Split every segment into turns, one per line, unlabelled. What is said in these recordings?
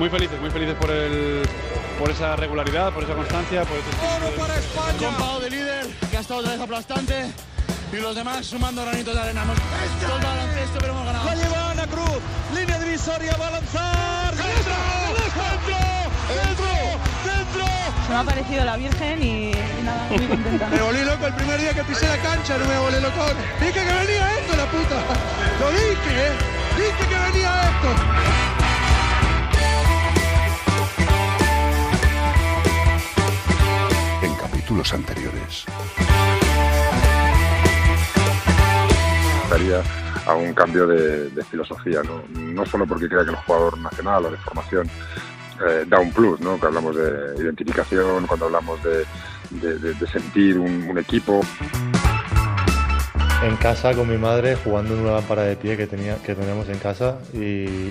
muy felices, muy felices por, el, por esa regularidad, por esa constancia, por ese
Oro para España. Compado de líder, que ha estado otra vez aplastante. Y los demás sumando granitos de arena. Hemos todo el baloncesto, pero hemos ganado.
La lleva Ana Cruz, línea divisoria, va a lanzar.
¡Dentro! ¡Dentro! ¡Dentro!
Se me ha parecido la Virgen y, y nada, muy contenta.
Me volví loco el primer día que pisé la cancha, no me volví loco. Dije que venía esto, la puta. Lo dije, ¿eh? Dije que venía esto.
Capítulos anteriores.
daría a un cambio de, de filosofía, ¿no? no solo porque crea que el jugador nacional o de formación eh, da un plus, ¿no? que hablamos de identificación, cuando hablamos de, de- de- de sentir un, un equipo.
En casa con mi madre jugando en una lámpara de pie que, tenía, que teníamos en casa y,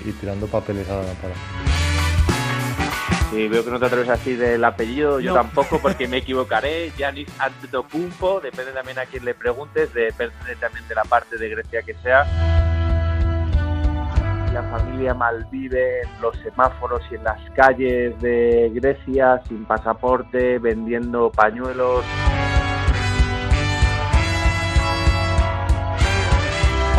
y tirando papeles a la lámpara.
Y veo que no te atreves a decir el apellido, yo tampoco porque me equivocaré. Yanis Antetokounmpo, depende también a quién le preguntes, depende también de la parte de Grecia que sea. La familia malvive en los semáforos y en las calles de Grecia sin pasaporte, vendiendo pañuelos.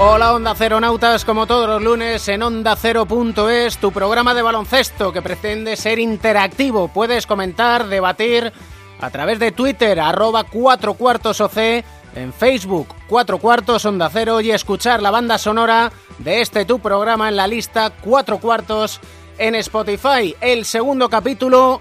Hola Onda Ceronautas, como todos los lunes en Onda Cero.es, tu programa de baloncesto que pretende ser interactivo. Puedes comentar, debatir a través de Twitter, arroba 4 cuartos OC, en Facebook 4 cuartos Onda Cero y escuchar la banda sonora de este tu programa en la lista 4 cuartos en Spotify. El segundo capítulo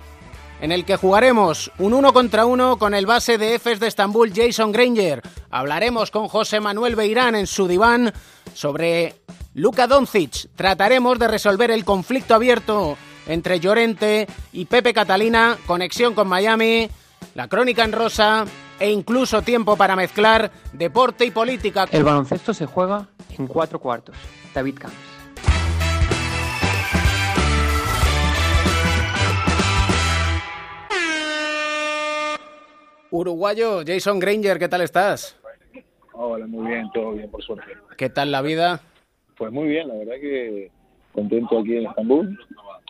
en el que jugaremos un uno contra uno con el base de Efes de Estambul, Jason Granger. Hablaremos con José Manuel Beirán en su diván sobre Luka Doncic. Trataremos de resolver el conflicto abierto entre Llorente y Pepe Catalina, conexión con Miami, la crónica en rosa e incluso tiempo para mezclar deporte y política.
El baloncesto se juega en cuatro cuartos. David Camps.
Uruguayo, Jason Granger, ¿qué tal estás?
Hola, muy bien, todo bien, por suerte.
¿Qué tal la vida?
Pues muy bien, la verdad que contento aquí en Estambul,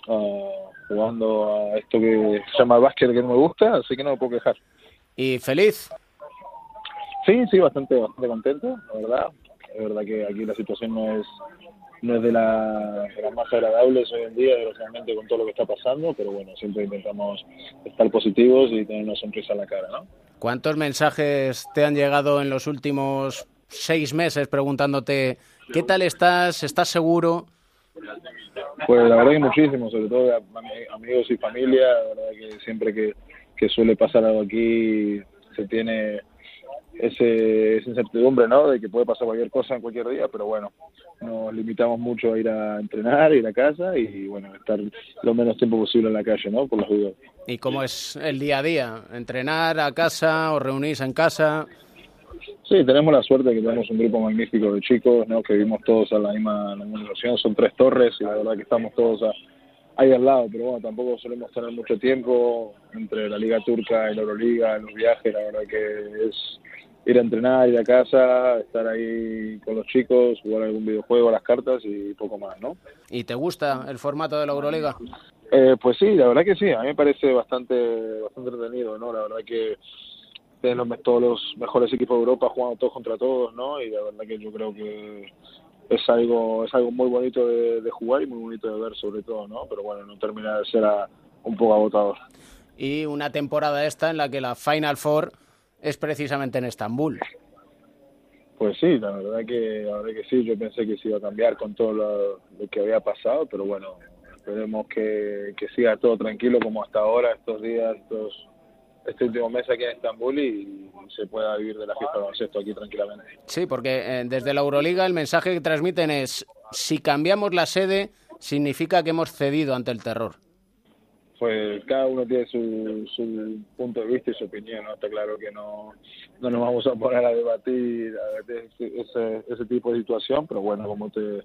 ah, jugando a esto que se llama básquet que no me gusta, así que no me puedo quejar.
¿Y feliz?
Sí, sí, bastante, bastante contento, la verdad. Es verdad que aquí la situación no es no es de, la, de las más agradables hoy en día, desgraciadamente, con todo lo que está pasando, pero bueno, siempre intentamos estar positivos y tener una sonrisa en la cara, ¿no?
¿Cuántos mensajes te han llegado en los últimos seis meses preguntándote qué tal estás? ¿Estás seguro?
Pues la verdad que muchísimo, sobre todo amigos y familia, la verdad que siempre que, que suele pasar algo aquí se tiene ese, esa incertidumbre, ¿no? De que puede pasar cualquier cosa en cualquier día, pero bueno, nos limitamos mucho a ir a entrenar, ir a casa y bueno, estar lo menos tiempo posible en la calle, ¿no? Por las dudas.
¿Y cómo es el día a día? ¿Entrenar a casa o reunirse en casa?
Sí, tenemos la suerte de que tenemos un grupo magnífico de chicos, ¿no? Que vivimos todos a la misma, la misma son tres torres y la verdad que estamos todos a- ahí al lado, pero bueno, tampoco solemos tener mucho tiempo entre la Liga Turca y la Euroliga, los viajes, la verdad que es ir a entrenar, ir a casa, estar ahí con los chicos, jugar algún videojuego, a las cartas y poco más, ¿no?
¿Y te gusta el formato de la Euroliga?
Eh, pues sí, la verdad que sí, a mí me parece bastante, bastante entretenido, ¿no? La verdad que los, todos los mejores equipos de Europa jugando todos contra todos, ¿no? Y la verdad que yo creo que es algo, es algo muy bonito de, de jugar y muy bonito de ver sobre todo, ¿no? Pero bueno, no termina de ser a- un poco agotador.
Y una temporada esta en la que la Final Four es precisamente en Estambul.
Pues sí, la verdad que, verdad que sí, yo pensé que se iba a cambiar con todo lo, lo que había pasado, pero bueno, esperemos que, que siga todo tranquilo como hasta ahora, estos días, estos, este último mes aquí en Estambul y se pueda vivir de la fiesta de baloncesto aquí tranquilamente.
Sí, porque eh, desde la Euroliga el mensaje que transmiten es si cambiamos la sede significa que hemos cedido ante el terror.
Pues cada uno tiene su, su punto de vista y su opinión, ¿no? Está claro que no, no nos vamos a poner a debatir, a debatir ese, ese, ese tipo de situación, pero bueno, como te,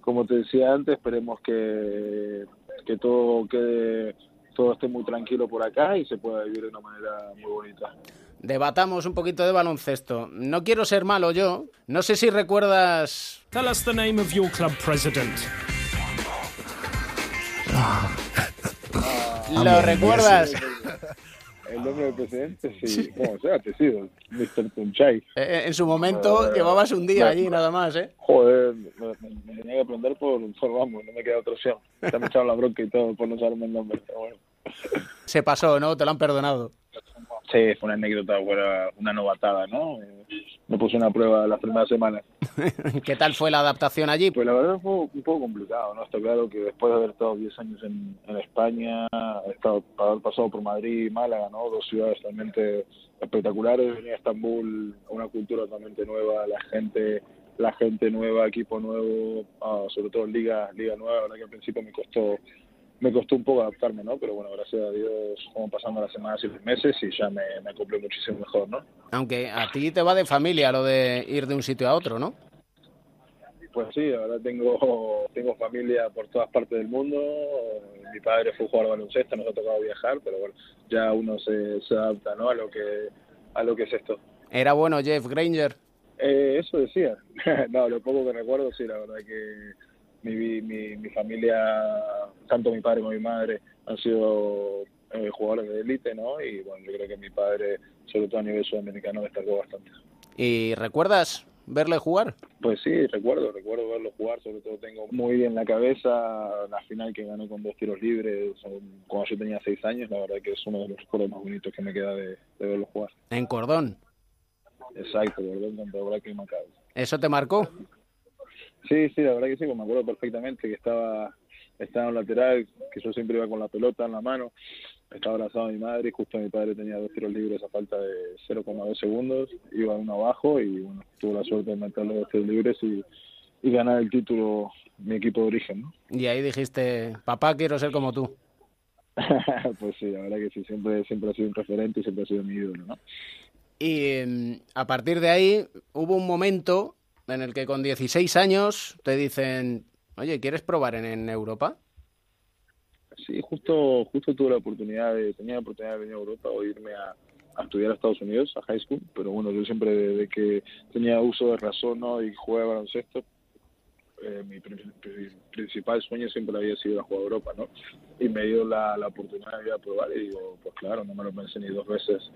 como te decía antes, esperemos que, que todo quede, todo esté muy tranquilo por acá y se pueda vivir de una manera muy bonita.
Debatamos un poquito de baloncesto. No quiero ser malo yo. No sé si recuerdas
Tell us the name of your club president.
¿Lo recuerdas?
El nombre del presidente, sí. ¿Cómo sea? Te sido, Mr. Tunchay.
Eh, en su momento llevabas un día allí nada más, ¿eh?
Joder, me, me- me tenía que aprender por, por vamos, no me queda otra opción. Ya me echaron la bronca y todo por no saberme el nombre, pero bueno.
Se pasó, ¿no? Te lo han perdonado.
Sí, fue una anécdota, una novatada, ¿no? Me puse una prueba las primeras semanas.
¿Qué tal fue la adaptación allí?
Pues la verdad fue un poco complicado, ¿no? Está claro que después de haber estado 10 años en, en España, estado, haber pasado por Madrid y Málaga, ¿no? Dos ciudades realmente espectaculares. Venir a Estambul, una cultura totalmente nueva, la gente la gente nueva, equipo nuevo, ah, sobre todo liga liga nueva, la verdad que al principio me costó me costó un poco adaptarme, ¿no? Pero bueno, gracias a Dios fueron pasando las semanas y los meses y ya me, me acoplé muchísimo mejor, ¿no?
Aunque a ti te va de familia lo de ir de un sitio a otro, ¿no?
Pues sí, ahora tengo, tengo familia por todas partes del mundo. Mi padre fue jugador de baloncesto, nos ha tocado viajar, pero bueno, ya uno se, se adapta ¿no? a, lo que, a lo que es esto.
Era bueno Jeff Granger.
Eh, eso decía. no, lo poco que recuerdo, sí, la verdad que mi, mi, mi familia, tanto mi padre como mi madre, han sido eh, jugadores de élite, ¿no? Y bueno, yo creo que mi padre, sobre todo a nivel sudamericano, destacó bastante.
¿Y recuerdas verle jugar?
Pues sí, recuerdo, recuerdo verlo jugar, sobre todo tengo muy en la cabeza la final que ganó con dos tiros libres cuando yo tenía seis años, la verdad que es uno de los recuerdos más bonitos que me queda de, de verlo jugar.
En Cordón.
Exacto, ¿verdad? Contra Braque y.
¿Eso te marcó?
Sí, sí, la verdad que sí, pues me acuerdo perfectamente que estaba, estaba en un lateral, que yo siempre iba con la pelota en la mano, estaba abrazado a mi madre y justo mi padre tenía dos tiros libres a falta de 0,2 segundos, iba uno abajo y bueno, tuve la suerte de meter los dos tiros libres y, y ganar el título mi equipo de origen, ¿no?
Y ahí dijiste, papá, quiero ser como tú.
pues sí, la verdad que sí, siempre, siempre ha sido un referente y siempre ha sido mi ídolo, ¿no?
Y mm, a partir de ahí hubo un momento en el que con 16 años te dicen, oye, ¿quieres probar en, Europa?
Sí, justo, justo tuve la oportunidad de, tenía la oportunidad de venir a Europa o irme a, estudiar a Estados Unidos, a high school, pero bueno, yo siempre desde que tenía uso de razón ¿no? y jugué a baloncesto, eh, mi pri- pri- principal sueño siempre había sido ir a jugar a Europa, ¿no? Y me dio la, la oportunidad de ir a probar y digo, pues claro, no me lo pensé ni dos veces.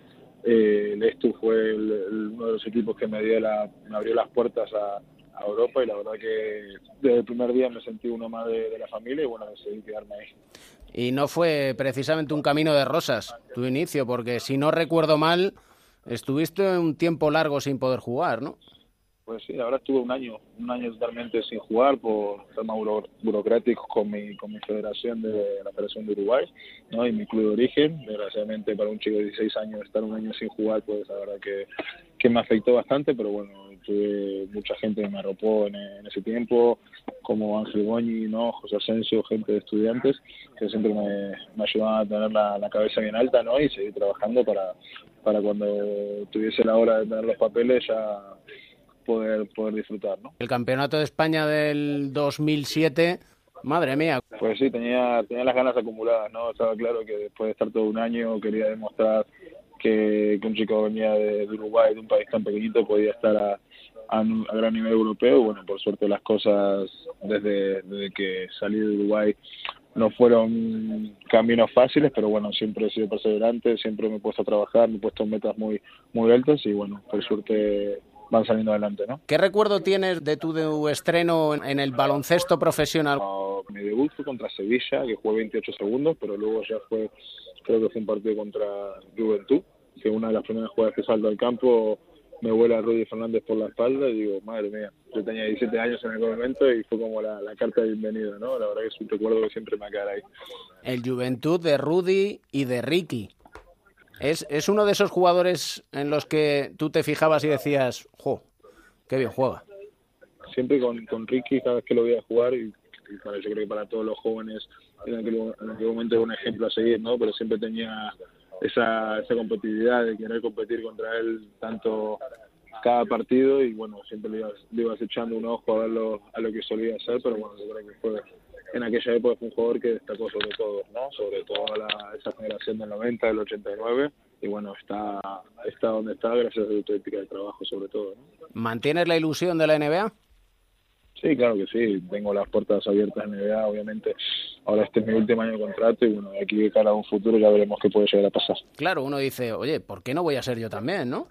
Eh, fue el- uno de los equipos que me, dio la, me abrió las puertas a, a Europa y la verdad que desde el primer día me sentí uno más de, de la familia y bueno, decidí quedarme ahí.
Y no fue precisamente un camino de rosas tu inicio, porque si no recuerdo mal, estuviste un tiempo largo sin poder jugar, ¿no?
Pues sí, verdad estuve un año, un año totalmente sin jugar por temas buro- burocráticos con mi, con mi federación de la Federación de Uruguay, ¿no? Y mi club de origen. Desgraciadamente para un chico de 16 años estar un año sin jugar, pues la verdad que, que me afectó bastante, pero bueno, tuve mucha gente que me arropó en, ese tiempo, como Ángel Goñi, ¿no? José Asensio, gente de estudiantes, que siempre me, me ayudaban a tener la, la cabeza bien alta, ¿no? Y seguir trabajando para, para cuando tuviese la hora de tener los papeles ya poder, poder disfrutar, ¿no?
El campeonato de España del 2007, madre mía.
Pues sí, tenía, tenía las ganas acumuladas, ¿no? Estaba claro que después de estar todo un año quería demostrar que, que un chico venía de, de Uruguay, de un país tan pequeñito, podía estar a, a, a gran nivel europeo. Bueno, por suerte las cosas desde, desde que salí de Uruguay no fueron caminos fáciles, pero bueno, siempre he sido perseverante, siempre me he puesto a trabajar, me he puesto metas muy, muy altas y bueno, por suerte van saliendo adelante, ¿no?
¿Qué recuerdo tienes de tu, de tu estreno en- en el baloncesto profesional?
Mi debut fue contra Sevilla, que jugué 28 segundos, pero luego ya fue, creo que fue un partido contra Juventud, que una de las primeras jugadas que salto al campo me vuela Rudy Fernández por la espalda y digo, madre mía, yo tenía 17 años en aquel momento y fue como la, la carta de bienvenida, ¿no? La verdad que es un recuerdo que siempre me va a quedar ahí.
El Juventud de Rudy y de Ricky. Es, es uno de esos jugadores en los que tú te fijabas y decías, jo, qué bien juega.
siempre con, con Ricky cada vez que lo veía jugar y, para, yo creo que para todos los jóvenes en aquel, en aquel momento era un ejemplo a seguir, ¿no? Pero siempre tenía esa, esa competitividad de querer competir contra él tanto cada partido y bueno, siempre le ibas, le ibas echando un ojo a ver lo, a lo que solía hacer, pero bueno, yo creo que fue en aquella época fue un jugador que destacó sobre todo, ¿no? Sobre toda la, esa generación del 90, del 89 y bueno, está, está donde está gracias a su ética de trabajo sobre todo, ¿no?
¿Mantienes la ilusión de la NBA?
Sí, claro que sí. Tengo las puertas abiertas en NBA, obviamente. Ahora este es mi último año de contrato y bueno, de aquí de cara a un futuro ya veremos qué puede llegar a pasar.
Claro, uno dice, oye, ¿por qué no voy a ser yo también, no?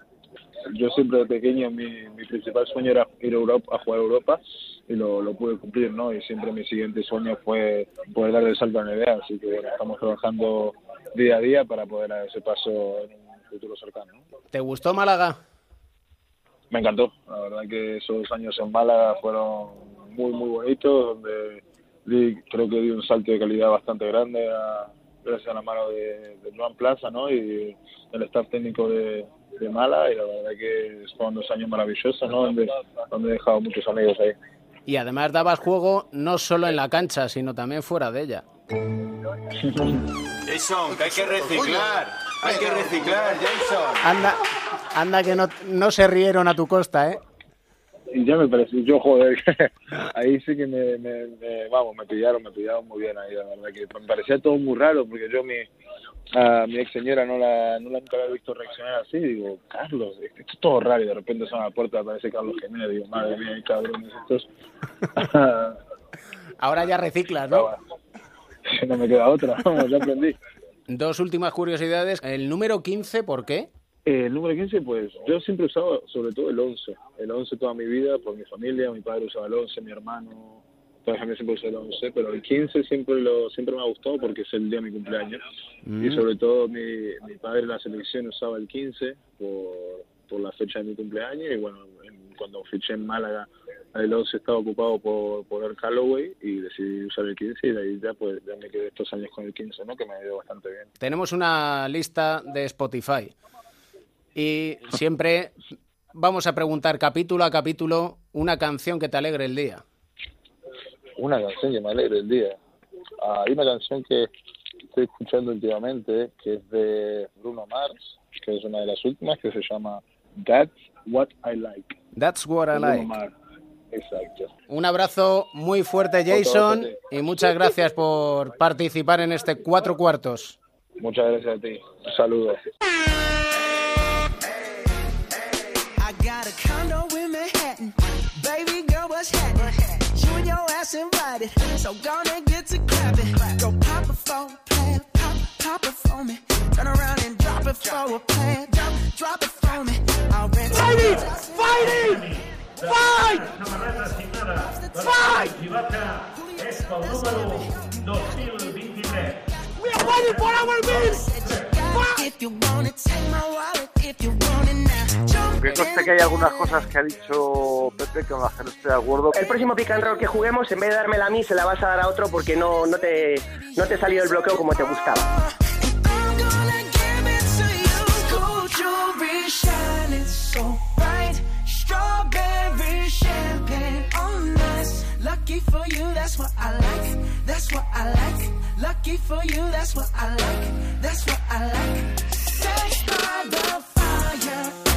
Yo siempre de pequeño mi, mi principal sueño era ir a Europa, a jugar a Europa y lo, lo pude cumplir, ¿no? Y siempre mi siguiente sueño fue poder dar el salto a NBA, así que bueno, estamos trabajando día a día para poder dar ese paso en un futuro cercano. ¿no?
¿Te gustó Málaga?
Me encantó, la verdad que esos años en Málaga fueron muy muy bonitos, donde di, creo que di un salto de calidad bastante grande a- gracias a la mano de, de Joan Plaza ¿no? y el staff técnico de, de Málaga y la verdad que fueron dos años maravillosos ¿no? donde, donde he dejado muchos amigos ahí.
Y además dabas juego no solo en la cancha, sino también fuera de ella.
Jason, que hay que reciclar. Hay que reciclar, Jason.
Anda, anda que no, no se rieron a tu costa, ¿eh?
Y ya me pareció, yo joder, ahí sí que me, me, me- vamos, me pillaron, me pillaron muy bien ahí, la verdad que me parecía todo muy raro porque yo mi, a mi ex señora no la, no la nunca la había visto reaccionar así, digo, Carlos, esto es todo raro y de repente son a la puerta aparece Carlos Jiménez, digo, madre mía, cabrones estos,
Ahora ya reciclas, ¿no?
no me queda otra, vamos, ya aprendí.
Dos últimas curiosidades. El número 15, ¿por qué?
Eh, el número 15, pues yo siempre usaba sobre todo el 11. El 11 toda mi vida, por mi familia, mi padre usaba el 11, mi hermano, toda la familia siempre usaba el 11, pero el 15 siempre lo siempre me ha gustado porque es el día de mi cumpleaños.
Mm.
Y sobre todo mi, mi padre en la selección usaba el 15 por, por la fecha de mi cumpleaños y bueno, en- cuando fiché en Málaga el 11 estaba ocupado por, por el Callaway y decidí usar el 15 y de ahí ya pues ya me quedé estos años con el 15, ¿no? Que me ha ido bastante bien.
Tenemos una lista de Spotify. Y siempre vamos a preguntar capítulo a capítulo una canción que te alegre el día.
Una canción que me alegre el día. Ah, hay una canción que estoy escuchando últimamente que es de Bruno Mars, que es una de las últimas, que se llama That's What I Like.
That's what I like.
Mars. Exacto.
Un abrazo muy fuerte, Jason, y muchas gracias por participar en este cuatro cuartos.
Muchas gracias a ti. Un saludo.
Baby girl, what's happening? You and your ass invited. So gonna get to clapping. Go pop it for a plan. Pop, pop it for me. Turn around and drop it for a plan. Drop, drop it for me. I'll rent
Fighting!
Fighting!
Fight! Fight! Expo número 2023. We are fighting for our bills!
If you want it, take my wallet. If you want it now. Jump
Que conste que hay algunas cosas que ha dicho Pepe que no estoy de acuerdo.
El próximo pick and roll que juguemos, en vez de dármela a mí, se la vas a dar a otro porque no, no te no te salió el bloqueo como te gustaba.
Lucky for you, that's what I like. That's what I like. Lucky for you, that's what I like. That's what I like. Sex by the fire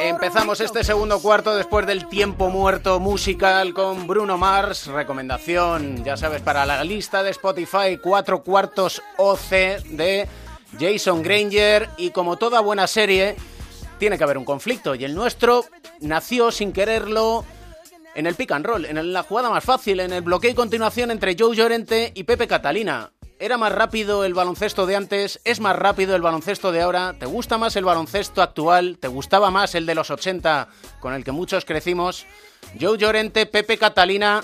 Empezamos este segundo cuarto después del tiempo muerto musical con Bruno Mars. Recomendación, ya sabes, para la lista de Spotify, cuatro cuartos OC de Jason Granger. Y como toda buena serie, tiene que haber un conflicto. Y el nuestro nació sin quererlo en el pick and roll, en la jugada más fácil, en el bloqueo y continuación entre Joe Llorente y Pepe Catalina. ¿Era más rápido el baloncesto de antes? ¿Es más rápido el baloncesto de ahora? ¿Te gusta más el baloncesto actual? ¿Te gustaba más el de los 80 con el que muchos crecimos? Joe Llorente, Pepe Catalina,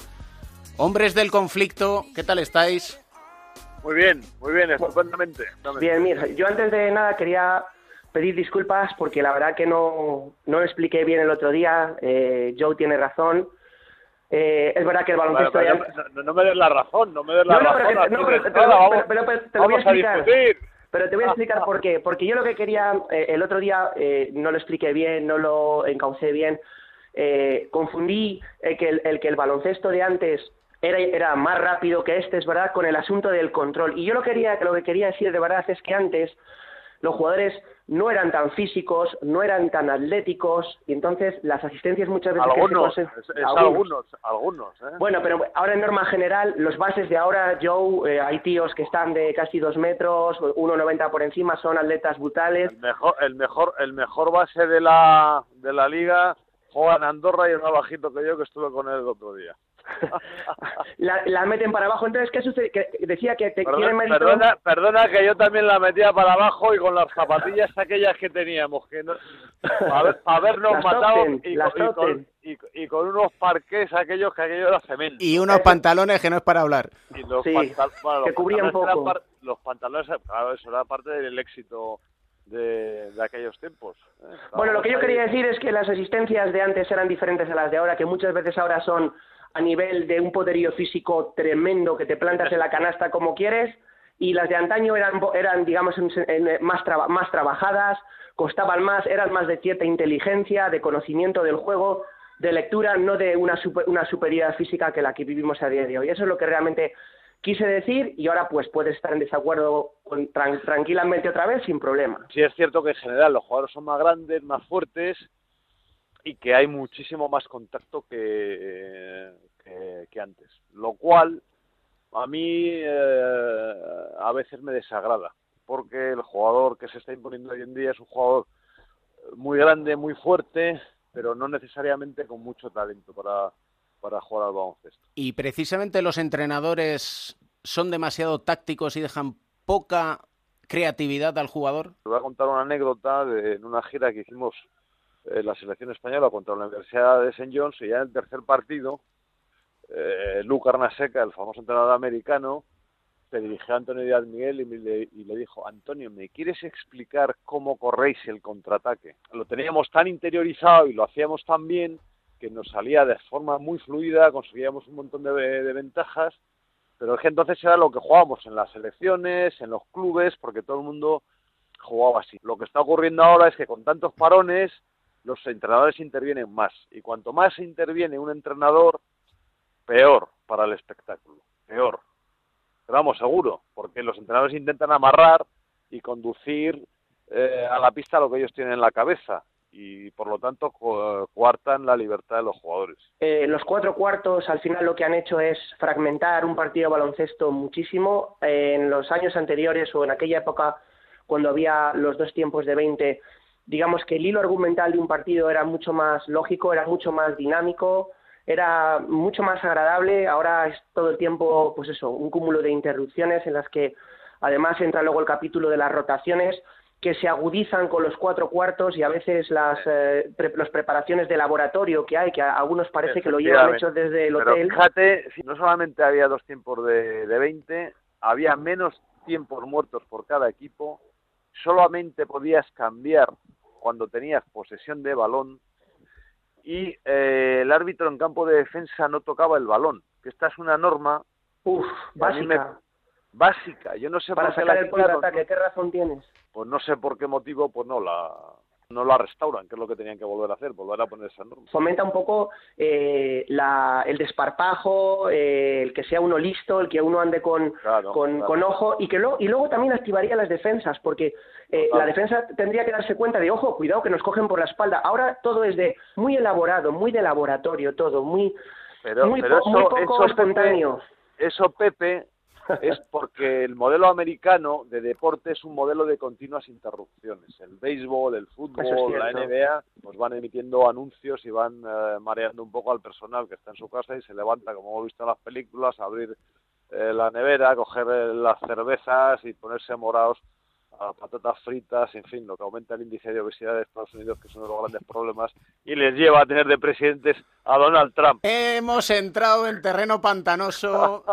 hombres del conflicto, ¿qué tal estáis?
Muy bien, muy bien, estupendamente.
Bien, mira, yo antes de nada quería pedir disculpas porque la verdad que no, no lo expliqué bien el otro día. Eh, Joe tiene razón. Eh, es verdad que el baloncesto
no, me des la razón, no me des la razón.
pero, no, te lo voy a explicar. Pero te voy a explicar por qué. Porque yo lo que quería, eh, el otro día eh, no lo expliqué bien, no lo encaucé bien. Eh, confundí el que el, el que el baloncesto de antes era, era más rápido que este, es verdad, con el asunto del control. Y yo lo, quería, lo que quería decir de verdad es que antes los jugadores no eran tan físicos, no eran tan atléticos, y entonces las asistencias muchas veces... que se
Algunos, es, es algunos, algunos. ¿eh?
Bueno, pero ahora en norma general, los bases de ahora, Joe, eh, hay tíos que están de casi dos metros, 1,90 por encima, son atletas brutales.
El mejor, el mejor, el mejor base de la, de la liga juega en Andorra y es más bajito que yo que estuve con él el otro día.
La, la meten para abajo, entonces, ¿qué sucede? Que decía que te
Perdona,
quieren mérito...
perdona, perdona que yo también la metía para abajo y con las zapatillas aquellas que teníamos, que no, para habernos
Las
matado y, con, y, con,
Tottenham.
y- y con unos parques aquellos que aquello era cemento.
Y unos pantalones que no es para hablar.
Y los
Sí,
pantal- bueno, los
que cubrían poco.
par- los pantalones, claro, eso era parte del éxito de, de aquellos tiempos. ¿eh?
Bueno, lo que yo quería decir es que las asistencias de antes eran diferentes a las de ahora, que muchas veces ahora son a nivel de un poderío físico tremendo que te plantas en la canasta como quieres, y las de antaño eran, eran digamos, más, traba- más trabajadas, costaban más, eran más de cierta inteligencia, de conocimiento del juego, de lectura, no de una, super- una superioridad física que la que vivimos a día de hoy. Eso es lo que realmente quise decir y ahora pues puedes estar en desacuerdo con- tran- tranquilamente otra vez sin problema.
Sí es cierto que en general los jugadores son más grandes, más fuertes y que hay muchísimo más contacto que, que, que antes. Lo cual a mí eh, a veces me desagrada, porque el jugador que se está imponiendo hoy en día es un jugador muy grande, muy fuerte, pero no necesariamente con mucho talento para, para jugar al baloncesto.
Y precisamente los entrenadores son demasiado tácticos y dejan poca creatividad al jugador.
Te voy a contar una anécdota de en una gira que hicimos en la selección española contra la Universidad de St. John's y ya en el tercer partido, eh, Luca Arnaseca, el famoso entrenador americano, se dirigió a Antonio Díaz Miguel y, le, y le dijo, Antonio, ¿me quieres explicar cómo corréis el contraataque? Lo teníamos tan interiorizado y lo hacíamos tan bien que nos salía de forma muy fluida, conseguíamos un montón de, de ventajas, pero es que entonces era lo que jugábamos en las selecciones, en los clubes, porque todo el mundo jugaba así. Lo que está ocurriendo ahora es que con tantos parones los entrenadores intervienen más y cuanto más interviene un entrenador, peor para el espectáculo, peor. Pero vamos, seguro, porque los entrenadores intentan amarrar y conducir eh, a la pista lo que ellos tienen en la cabeza y por lo tanto co- coartan la libertad de los jugadores.
Eh, los cuatro cuartos al final lo que han hecho es fragmentar un partido baloncesto muchísimo. Eh, en los años anteriores o en aquella época cuando había los dos tiempos de 20, digamos que el hilo argumental de un partido era mucho más lógico, era mucho más dinámico, era mucho más agradable. Ahora es todo el tiempo, pues eso, un cúmulo de interrupciones en las que además entra luego el capítulo de las rotaciones que se agudizan con los cuatro cuartos y a veces las eh, pre- las preparaciones de laboratorio que hay, que a algunos parece que lo llevan hecho desde el
Pero
hotel.
fíjate, si no solamente había dos tiempos de, de 20, había menos tiempos muertos por cada equipo, solamente podías cambiar cuando tenías posesión de balón y eh, el árbitro en campo de defensa no tocaba el balón, que esta es una norma
Uf,
me-
básica.
básica. Yo no sé
Para
por qué
sacar
la
el
quitaron,
contraataque, ¿qué razón tienes?
pues no sé por qué motivo, pues no la no la restauran, que es lo que tenían que volver a hacer, volver a poner esa norma.
Fomenta un poco eh, la, el desparpajo, eh, el que sea uno listo, el que uno ande con,
Claro,
con,
claro.
con ojo y que luego, y luego también activaría las defensas, porque eh, la defensa tendría que darse cuenta de, ojo, cuidado que nos cogen por la espalda. Ahora todo es de muy elaborado, muy de laboratorio, todo, muy,
Pero,
muy,
pero
po- muy
eso,
poco
eso, Pepe,
espontáneo.
eso, Pepe, es porque el modelo americano de deporte es un modelo de continuas interrupciones. El béisbol, el fútbol,
es
la. NBA, pues van emitiendo anuncios y van eh, mareando un poco al personal que está en su casa y se levanta, como hemos visto en las películas, a abrir eh, la nevera, coger eh, las cervezas y ponerse morados a patatas fritas, en fin, lo que aumenta el índice de obesidad de Estados Unidos, que es uno de los grandes problemas, y les lleva a tener de presidentes a Donald Trump.
Hemos entrado en terreno pantanoso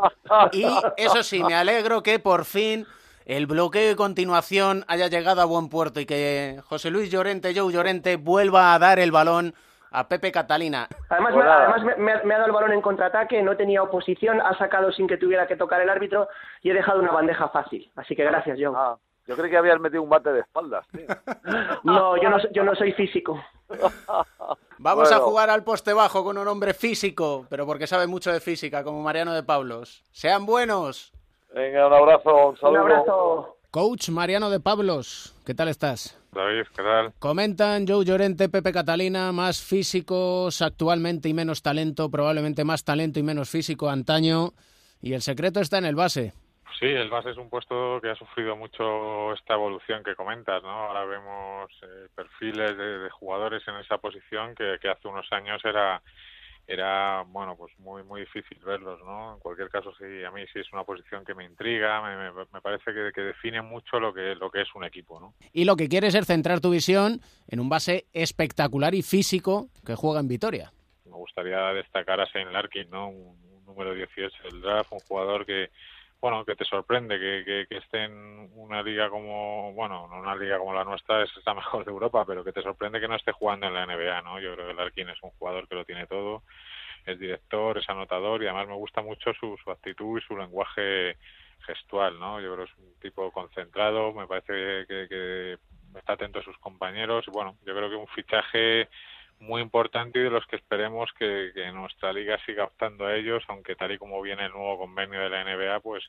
y eso sí, me alegro que por fin el bloqueo de continuación haya llegado a buen puerto y que José Luis Llorente, Joe Llorente, vuelva a dar el balón a Pepe Catalina.
Además, me,
nada.
además me, me ha, me ha dado el balón en contraataque, no tenía oposición, ha sacado sin que tuviera que tocar el árbitro y he dejado una bandeja fácil. Así que gracias, Joe.
Ah, yo creí que habías metido un bate de espaldas, tío.
No, yo no, so- yo no soy físico.
Vamos a jugar al poste bajo con un hombre físico, pero porque sabe mucho de física, como Mariano de Pablos. Sean buenos.
Venga, un abrazo, un
Un
saludo.
abrazo.
Coach Mariano de Pablos, ¿qué tal estás?
David, ¿qué tal?
Comentan Joe Llorente, Pepe Catalina, más físicos actualmente y menos talento, probablemente más talento y menos físico antaño. Y el secreto está en el base.
Sí, el base es un puesto que ha sufrido mucho esta evolución que comentas, ¿no? Ahora vemos eh, perfiles de, de, jugadores en esa posición que, que hace unos años era era bueno pues muy muy difícil verlos no en cualquier caso sí a mí sí es una posición que me intriga me, me, me parece que, que, define mucho lo que lo que es un equipo no
y lo que quieres es centrar tu visión en un base espectacular y físico que juega en Vitoria.
Me gustaría destacar a Shane Larkin no un, un número 18 del draft un jugador que bueno, que te sorprende que, que, esté en una liga como, bueno, no una liga como la nuestra, es la mejor de Europa, pero que te sorprende que no esté jugando en la NBA, ¿no? Yo creo que Larkin es un jugador que lo tiene todo, es director, es anotador y además me gusta mucho su, su actitud y su lenguaje gestual, ¿no? Yo creo que es un tipo concentrado, me parece que, que está atento a sus compañeros bueno, yo creo que un fichaje muy importante y de los que esperemos que, que, nuestra liga siga optando a ellos, aunque tal y como viene el nuevo convenio de la NBA, pues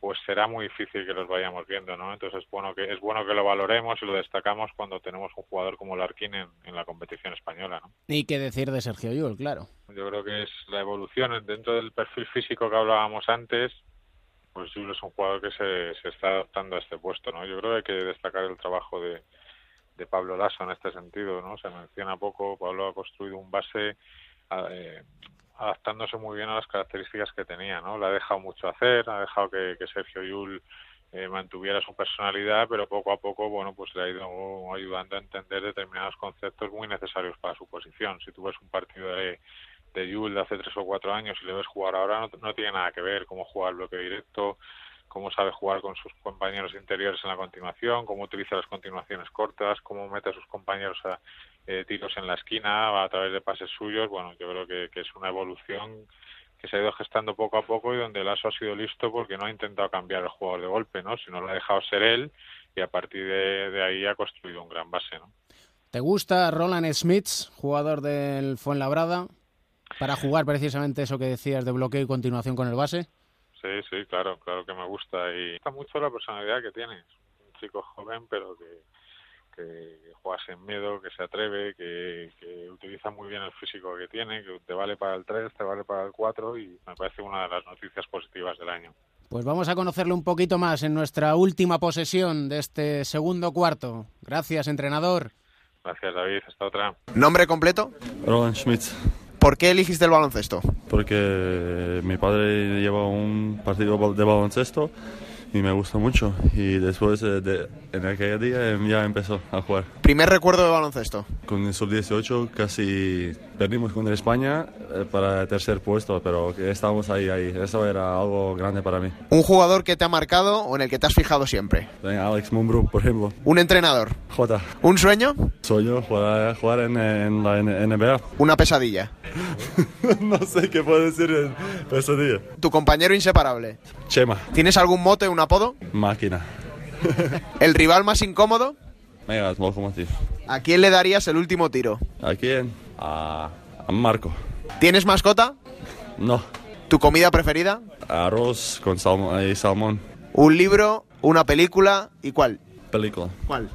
pues será muy difícil que los vayamos viendo, ¿no? Entonces es bueno que es bueno que lo valoremos y lo destacamos cuando tenemos un jugador como Larkin en, en la competición española, ¿no?
Y qué decir de Sergio Llull, claro.
Yo creo que es la evolución dentro del perfil físico que hablábamos antes, pues Llull es un jugador que se, se está adaptando a este puesto, ¿no? Yo creo que hay que destacar el trabajo de de Pablo Lasso en este sentido, ¿no? Se menciona poco, Pablo ha construido un base eh, adaptándose muy bien a las características que tenía, ¿no? Le ha dejado mucho hacer, ha dejado que, Sergio Yul eh, mantuviera su personalidad, pero poco a poco, bueno, pues le ha ido ayudando a entender determinados conceptos muy necesarios para su posición. Si tú ves un partido de, de Yul de hace tres o cuatro años y le ves jugar ahora, no, no tiene nada que ver cómo jugar bloque directo, cómo sabe jugar con sus compañeros interiores en la continuación, cómo utiliza las continuaciones cortas, cómo mete a sus compañeros a eh, tiros en la esquina a través de pases suyos. Bueno, yo creo que, es una evolución que se ha ido gestando poco a poco y donde el ASO ha sido listo porque no ha intentado cambiar el jugador de golpe, ¿no? sino lo ha dejado ser él y a partir de, de ahí ha construido un gran base. ¿no?
¿Te gusta Roland Smith, jugador del Fuenlabrada, para jugar precisamente eso que decías de bloqueo y continuación con el base?
Sí, sí, claro, claro que me gusta y me gusta mucho la personalidad que tiene. Es un chico joven, pero que, que juega sin miedo, que se atreve, que, que, utiliza muy bien el físico que tiene, que te vale para el 3, te vale para el 4 y me parece una de las noticias positivas del año.
Pues vamos a conocerlo un poquito más en nuestra última posesión de este segundo cuarto. Gracias, entrenador.
Gracias, David. Hasta otra.
¿Nombre completo?
Roland Schmidt.
¿Por qué elegiste el baloncesto?
Porque mi padre lleva un partido de baloncesto y me gusta mucho. Y después, de, de, en aquel día, ya empezó a jugar.
¿Primer recuerdo de baloncesto?
Con el sub-18 casi perdimos contra España eh, para el tercer puesto, pero estábamos ahí, ahí. Eso era algo grande para mí.
¿Un jugador que te ha marcado o en el que te has fijado siempre?
Alex Mumbrú, por ejemplo.
¿Un entrenador?
Jota.
¿Un sueño?
Sueño, jugar, jugar en, en, la NBA.
¿Una pesadilla?
no sé qué puedo decir en pesadilla.
¿Tu compañero inseparable?
Chema.
¿Tienes algún mote, un apodo?
Máquina.
¿El rival más incómodo?
Mega Locomotive.
¿A quién le darías el último tiro?
¿A quién? A, a Marco.
¿Tienes mascota?
No.
¿Tu comida preferida?
Arroz con salmón y salmón.
¿Un libro, una película y cuál?
Película.
¿Cuál?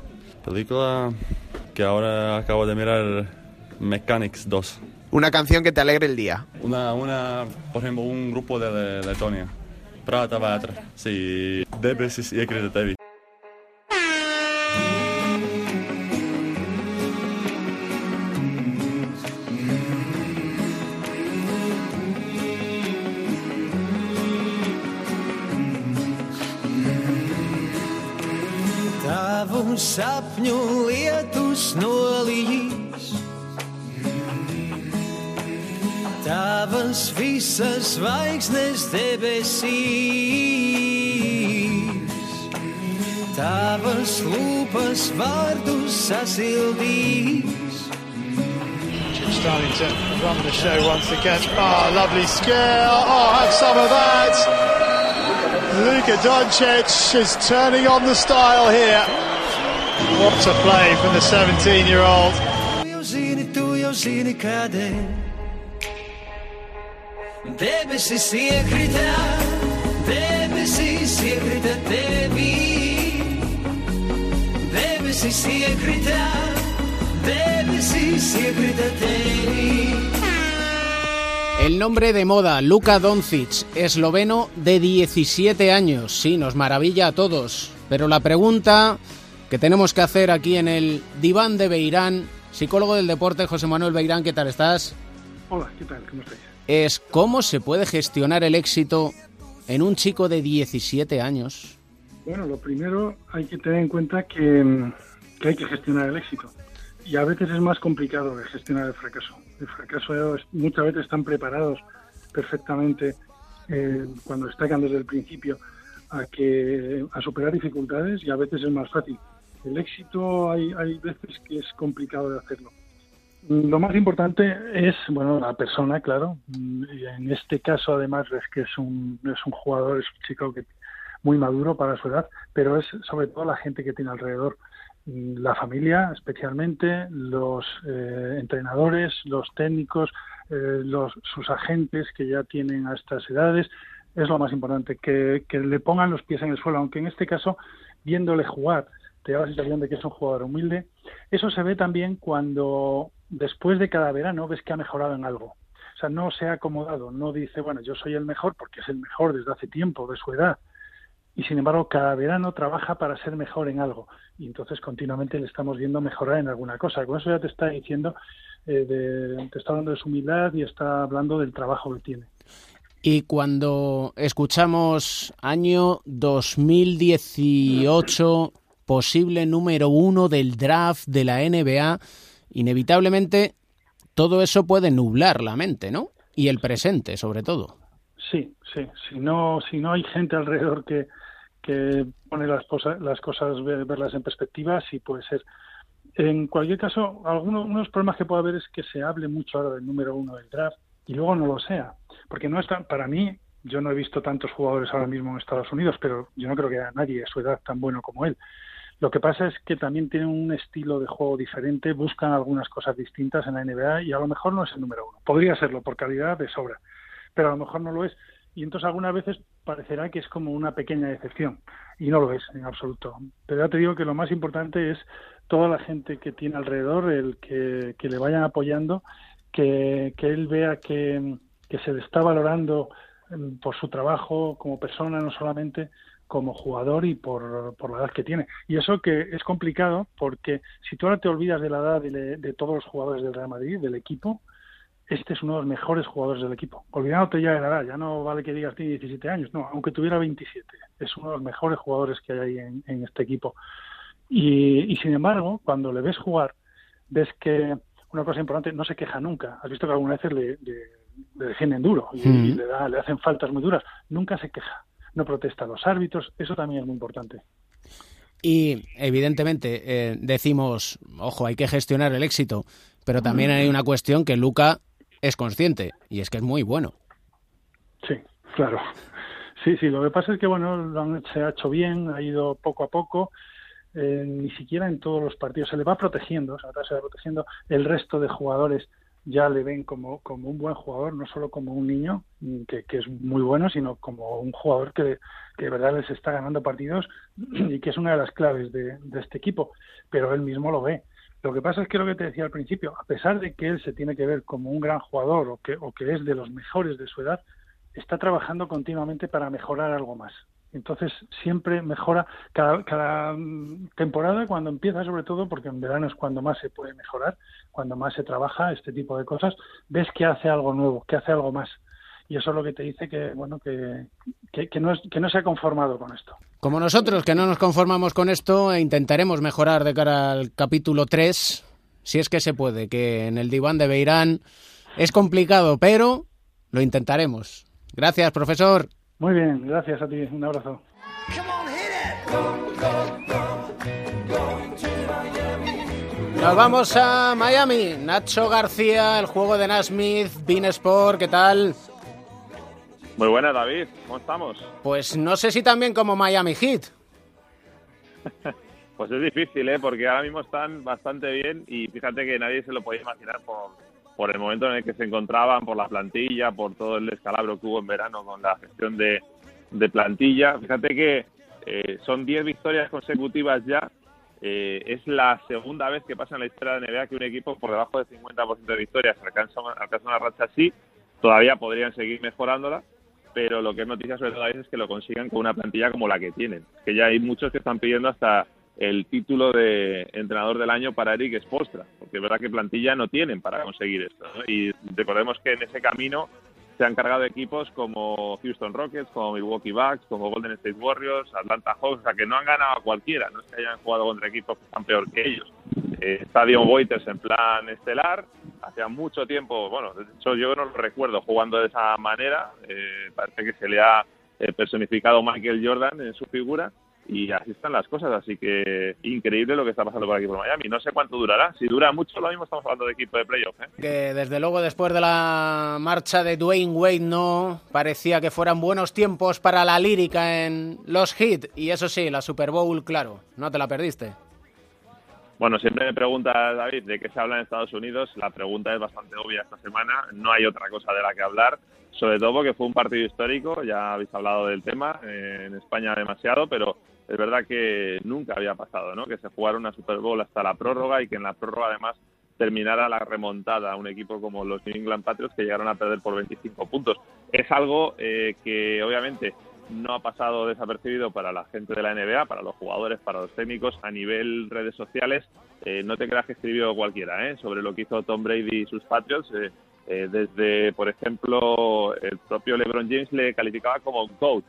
Película que ahora acabo de mirar Mechanics 2.
Una canción que te alegre el día.
Una, una por ejemplo, un grupo de Letonia. Prata Vatra. Sí, debesis iekrita tevi.
Nolīs. Tavas visas zvaigznes debesīs, Tavas lūpas vārdus sasildīs.
Starting to run the show once again. Oh, lovely skill. Oh, ah, have some of that. Luka Doncic is turning on the style here. What a play from the 17-year-old.
Tu jau zini, tu jau zini, kādēļ. Debesis iekrita, debesis iekrita tevī. si secreta, baby, si secreta te.
El nombre de moda, Luka Doncic, esloveno de 17 años. Sí, nos maravilla a todos. Pero la pregunta que tenemos que hacer aquí en el diván de Beirán, psicólogo del deporte José Manuel Beirán, ¿qué tal estás?
Hola, ¿qué tal? ¿Cómo estáis?
Es cómo se puede gestionar el éxito en un chico de 17 años.
Bueno, lo primero hay que tener en cuenta que, que hay que gestionar el éxito. Y a veces es más complicado que gestionar el fracaso. El fracaso es- muchas veces están preparados perfectamente eh, cuando destacan desde el principio a que a superar dificultades y a veces es más fácil. El éxito hay, hay veces que es complicado de hacerlo. Lo más importante es, bueno, la persona, claro. Mm, En este caso, además, es que es un, es un jugador, es un chico que muy maduro para su edad, pero es sobre todo la gente que tiene alrededor. Mm, La familia, especialmente, los eh, entrenadores, los técnicos, eh, los, sus agentes que ya tienen a estas edades, es lo más importante, que, que le pongan los pies en el suelo, aunque en este caso, viéndole jugar, te da la sensación de que es un jugador humilde. Eso se ve también cuando después de cada verano ves que ha mejorado en algo. O sea, no se ha acomodado, no dice, bueno, yo soy el mejor porque es el mejor desde hace tiempo, de su edad. Y sin embargo, cada verano trabaja para ser mejor en algo. Y entonces continuamente le estamos viendo mejorar en alguna cosa. Con eso ya te está diciendo, eh, de- te está hablando de su humildad y está hablando del trabajo que tiene.
Y cuando escuchamos año 2018, posible número uno del draft de la NBA, inevitablemente todo eso puede nublar la mente, ¿no? Y el presente, sobre todo.
Sí, sí. Si no, si no hay gente alrededor que, que pone las, cosas, las cosas, ve- verlas en perspectiva, sí puede ser. En cualquier caso, algunos unos problemas que puede haber es que se hable mucho ahora del número uno del draft y luego no lo sea. Porque no está, para mí, yo no he visto tantos jugadores ahora mismo en Estados Unidos, pero yo no creo que haya nadie a su edad tan bueno como él. Lo que pasa es que también tienen un estilo de juego diferente, buscan algunas cosas distintas en la NBA y a lo mejor no es el número uno. Podría serlo por calidad de sobra, pero a lo mejor no lo es. Y entonces algunas veces parecerá que es como una pequeña decepción y no lo es en absoluto. Pero ya te digo que lo más importante es toda la gente que tiene alrededor, el que, que le vayan apoyando, que, que él vea que, que se le está valorando mm, por su trabajo como persona, no solamente como jugador y por, por la edad que tiene. Y eso que es complicado porque si tú ahora te olvidas de la edad de, de todos los jugadores del Real Madrid, del equipo, este es uno de los mejores jugadores del equipo. Olvidándote ya de la edad, ya no vale que digas tiene 17 años, no, aunque tuviera 27, es uno de los mejores jugadores que hay ahí en, en este equipo. Y, y sin embargo, cuando le ves jugar, ves que una cosa importante, no se queja nunca. Has visto que algunas veces le, le, le defienden duro y,
Mm.
y le, da, le hacen faltas muy duras. Nunca se queja, no protesta a los árbitros, eso también es muy importante.
Y evidentemente eh, decimos, ojo, hay que gestionar el éxito, pero también hay una cuestión que Luca es consciente y es que es muy bueno.
Sí, claro. Sí, sí, lo que pasa es que, bueno, lo han- se ha hecho bien, ha ido poco a poco, eh, ni siquiera en todos los partidos se le va protegiendo, se va se va protegiendo, el resto de jugadores ya le ven como, como un buen jugador, no solo como un niño, mm, que, que es muy bueno, sino como un jugador que, que de verdad les está ganando partidos y que es una de las claves de, de este equipo, pero él mismo lo ve. Lo que pasa es que lo que te decía al principio, a pesar de que él se tiene que ver como un gran jugador o que, o que es de los mejores de su edad, está trabajando continuamente para mejorar algo más. Entonces siempre mejora cada, cada mm, temporada cuando empieza, sobre todo porque en verano es cuando más se puede mejorar, cuando más se trabaja este tipo de cosas, ves que hace algo nuevo, que hace algo más. Y eso es lo que te dice que bueno que, que, que no, que no se ha conformado con esto.
Como nosotros, que no nos conformamos con esto, e intentaremos mejorar de cara al capítulo 3, si es que se puede, que en el diván de Beirán es complicado, pero lo intentaremos. Gracias, profesor.
Muy bien, gracias a ti, un abrazo.
Nos vamos a Miami. Nacho García, el juego de Nasmith, Bean Sport, ¿qué tal?
Muy buena, David. ¿Cómo estamos?
Pues no sé si también como Miami Heat.
Pues es difícil, ¿eh? Porque ahora mismo están bastante bien y fíjate que nadie se lo podía imaginar por, por el momento en el que se encontraban, por la plantilla, por todo el descalabro que hubo en verano con la gestión de, de plantilla. Fíjate que eh, son 10 victorias consecutivas ya eh, es la segunda vez que pasa en la historia de NBA que un equipo por debajo del 50% de victorias alcanza, alcanza una racha así. Todavía podrían seguir mejorándola, pero lo que es noticia sobre todo es que lo consigan con una plantilla como la que tienen. Que ya hay muchos que están pidiendo hasta el título de entrenador del año para Eric Spostra, porque es verdad que plantilla no tienen para conseguir esto. ¿no? Y recordemos que en ese camino se han cargado equipos como Houston Rockets, como Milwaukee Bucks, como Golden State Warriors, Atlanta Hawks, o sea que no han ganado a cualquiera, no es que hayan jugado contra equipos que están peor que ellos. Eh, está Waiters en plan estelar, hacía mucho tiempo, bueno, de hecho yo no lo recuerdo jugando de esa manera, eh, parece que se le ha eh, personificado Michael Jordan en su figura, y así están las cosas, así que increíble lo que está pasando por aquí por Miami. No sé cuánto durará, si dura mucho lo mismo estamos hablando de equipo de playoff. ¿eh?
Que desde luego después de la marcha de Dwayne Wade no parecía que fueran buenos tiempos para la lírica en los hits y eso sí, la Super Bowl, claro, no te la perdiste.
Bueno, siempre me pregunta David de qué se habla en Estados Unidos. La pregunta es bastante obvia esta semana. No hay otra cosa de la que hablar, sobre todo porque fue un partido histórico. Ya habéis hablado del tema eh, en España demasiado, pero es verdad que nunca había pasado, ¿no? Que se jugara una Super Bowl hasta la prórroga y que en la prórroga además terminara la remontada a un equipo como los New England Patriots que llegaron a perder por 25 puntos. Es algo eh, que obviamente no ha pasado desapercibido para la gente de la NBA, para los jugadores, para los técnicos, a nivel redes sociales. Eh, no te creas que escribió cualquiera ¿eh? sobre lo que hizo Tom Brady y sus Patriots. Eh, desde, por ejemplo, el propio LeBron James le calificaba como coach,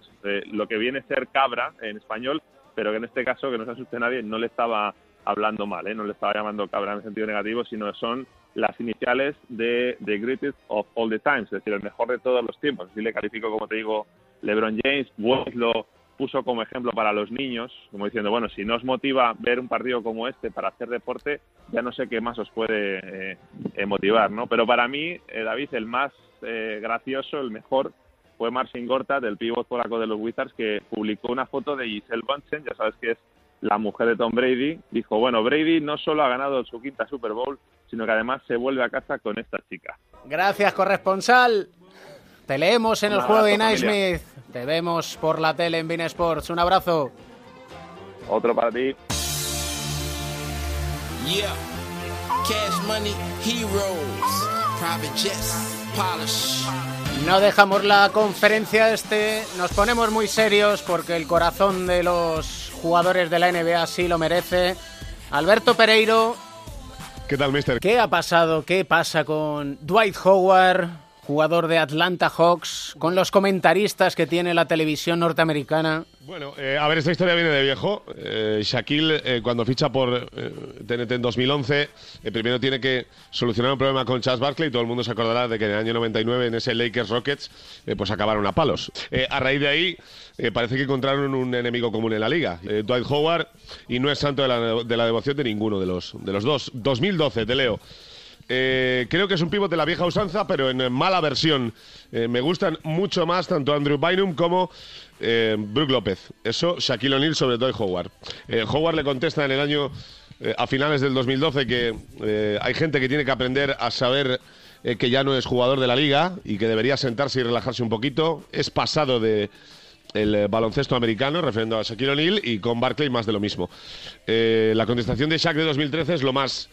lo que viene a ser cabra en español, pero que en este caso, que no se asuste nadie, no le estaba hablando mal, ¿eh? no le estaba llamando cabra en sentido negativo, sino son las iniciales de The Greatest of All the Times, es decir, el mejor de todos los tiempos. Así le califico, como te digo, LeBron James. West lo puso como ejemplo para los niños, como diciendo, bueno, si no os motiva ver un partido como este para hacer deporte, ya no sé qué más os puede eh, eh, motivar, ¿no? Pero para mí, eh, David, el más eh, gracioso, el mejor, fue Marcin Gorta, del pívot polaco de los Wizards, que publicó una foto de Giselle Bunchen, ya sabes que es la mujer de Tom Brady. Dijo, bueno, Brady no solo ha ganado su quinta Super Bowl, sino que además se vuelve a casa con esta chica.
Gracias, corresponsal. Te leemos en el juego de. Naismith. Te vemos por la tele en Bean Sports. Un abrazo.
Otro para ti.
Yeah. Cash money, heroes, private jets, polish.
No dejamos la conferencia este, nos ponemos muy serios porque el corazón de los jugadores de la NBA sí lo merece. Alberto Pereiro,
¿Qué tal, mister?
¿qué ha pasado? ¿Qué pasa con Dwight Howard, jugador de Atlanta Hawks, con los comentaristas que tiene la televisión norteamericana?
Bueno, eh, a ver, esta historia viene de viejo. Eh, Shaquille, eh, cuando ficha por eh, TNT en 2011, eh, primero tiene que solucionar un problema con Charles Barkley. Todo el mundo se acordará de que en el año 99, en ese Lakers Rockets, eh, pues acabaron a palos. Eh, a raíz de ahí, eh, parece que encontraron un enemigo común en la liga, eh, Dwight Howard, y no es santo de la, de la devoción de ninguno de los, de los dos. 2012, te leo. Eh, creo que es un pívot de la vieja usanza, pero en mala versión. Eh, me gustan mucho más tanto Andrew Bynum como eh, Brook López. Eso, Shaquille O'Neal sobre Dwight Howard. Eh, Howard le contesta en el año, eh, a finales del 2012, que hay gente que tiene que aprender a saber que ya no es jugador de la liga y que debería sentarse y relajarse un poquito. Es pasado de el eh, baloncesto americano, refiriendo a Shaquille O'Neal, y con Barclay más de lo mismo. Eh, la contestación de Shaq de 2013 es lo más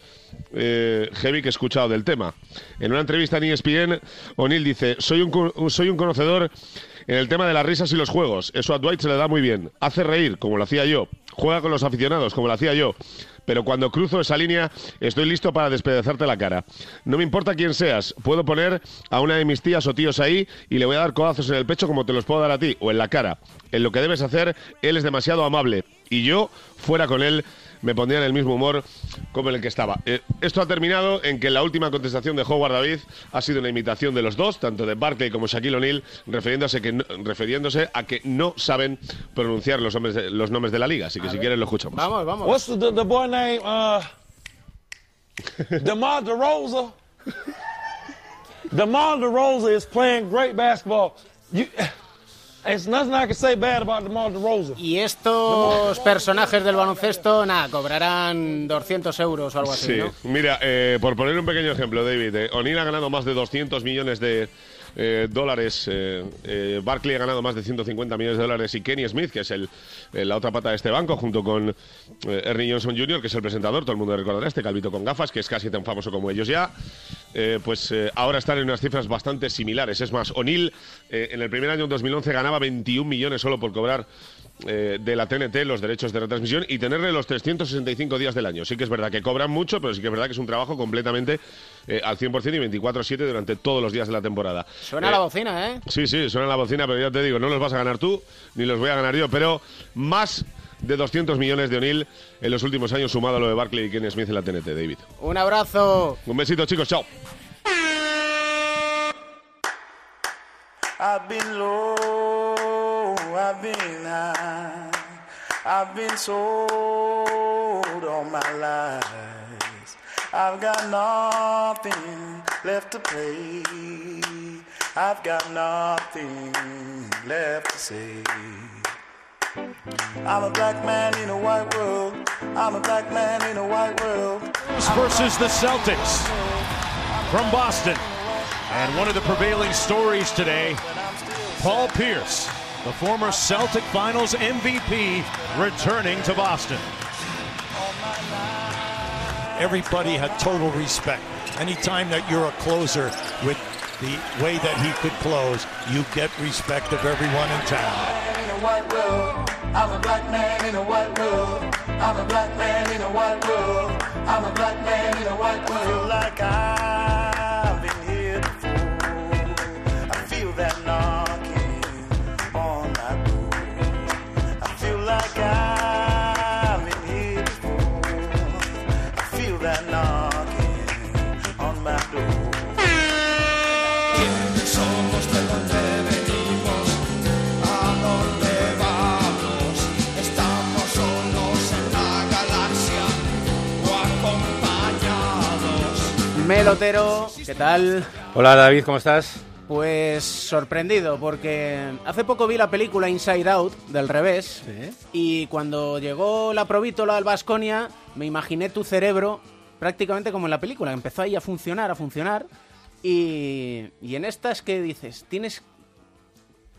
eh, heavy que he escuchado del tema. En una entrevista en ESPN, O'Neal dice, soy un, soy un conocedor en el tema de las risas y los juegos. Eso a Dwight se le da muy bien. Hace reír, como lo hacía yo. Juega con los aficionados, como lo hacía yo. Pero cuando cruzo esa línea, estoy listo para despedazarte la cara. No me importa quién seas. Puedo poner a una de mis tías o tíos ahí y le voy a dar codazos en el pecho como te los puedo dar a ti, o en la cara. En lo que debes hacer, él es demasiado amable. Y yo, fuera con él, me pondría en el mismo humor como en el que estaba. Eh, esto ha terminado en que la última contestación de Howard David ha sido una imitación de los dos, tanto de Barkley como Shaquille O'Neal, refiriéndose, que no- refiriéndose a que no saben pronunciar los, nombres de, los nombres de la liga. Así que si quieres lo escuchamos.
Vamos, vamos.
What's the, the boy name? Uh, DeMar DeRosa. DeMar DeRosa is playing great basketball. You,
Y estos personajes del baloncesto, nada, cobrarán 200 euros o algo así,
Sí,
¿no?
mira, eh, por poner un pequeño ejemplo, David, eh, O'Neill ha ganado más de 200 millones de, eh, dólares. Eh, eh, Barclay ha ganado más de 150 millones de dólares y Kenny Smith, que es el, la otra pata de este banco, junto con Ernie Johnson Jr., que es el presentador, todo el mundo recordará este calvito con gafas, que es casi tan famoso como ellos ya. pues ahora están en unas cifras bastante similares. Es más, O'Neill en el primer año, en 2011, ganaba 21 millones solo por cobrar eh, de la TNT los derechos de retransmisión y tenerle los 365 días del año. Sí que es verdad que cobran mucho, pero sí que es verdad que es un trabajo completamente eh, al 100% y 24-7 durante todos los días de la temporada.
Suena
Eh,
la bocina, ¿eh?
Sí, sí, suena la bocina, pero ya te digo, no los vas a ganar tú, ni los voy a ganar yo, pero más de 200 millones de O'Neill en los últimos años, sumado a lo de Barkley y Kenny Smith en la TNT, David.
Un abrazo.
Un besito, chicos, chao.
I've been low, I've been high, I've been sold all my lies. I've got nothing left to play. I've got nothing left to say. I'm a black man in a white world. I'm a black man in a white world.
versus the Celtics from Boston. And one of the prevailing stories today, Paul Pierce, the former Celtic Finals MVP, returning to Boston.
everybody had total respect. Anytime that you're a closer with the way that he could close, you get respect of everyone in town.
Acompañados?
Melotero, ¿qué tal?
Hola David, ¿cómo estás?
Pues sorprendido, porque hace poco vi la película Inside Out del revés y cuando llegó la provítola al Vasconia me imaginé tu cerebro prácticamente como en la película, empezó ahí a funcionar, a funcionar y, y en estas que dices, tienes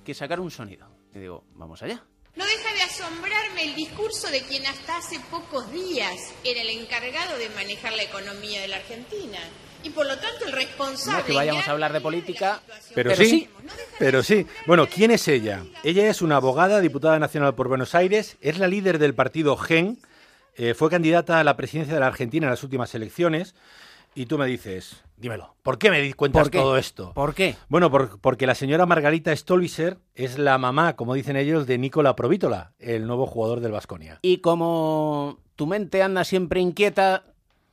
que sacar un sonido. Y digo, vamos allá.
No deja de asombrarme el discurso de quien hasta hace pocos días era el encargado de manejar la economía de la Argentina y por lo tanto el
No
responsable.
es que vayamos a hablar de política,
Pero, sí, pero sí. Bueno, ¿quién es ella? Ella es una abogada, diputada nacional por Buenos Aires, es la líder del partido GEN, eh, fue candidata a la presidencia de la Argentina en las últimas elecciones. Y tú me dices, dímelo, ¿por qué me di cuenta
¿Por qué?
todo esto?
¿Por qué?
Bueno, por- porque la señora Margarita Stolbizer es la mamá, como dicen ellos, de Nicola Provítola, el nuevo jugador del Vasconia.
Y como tu mente anda siempre inquieta,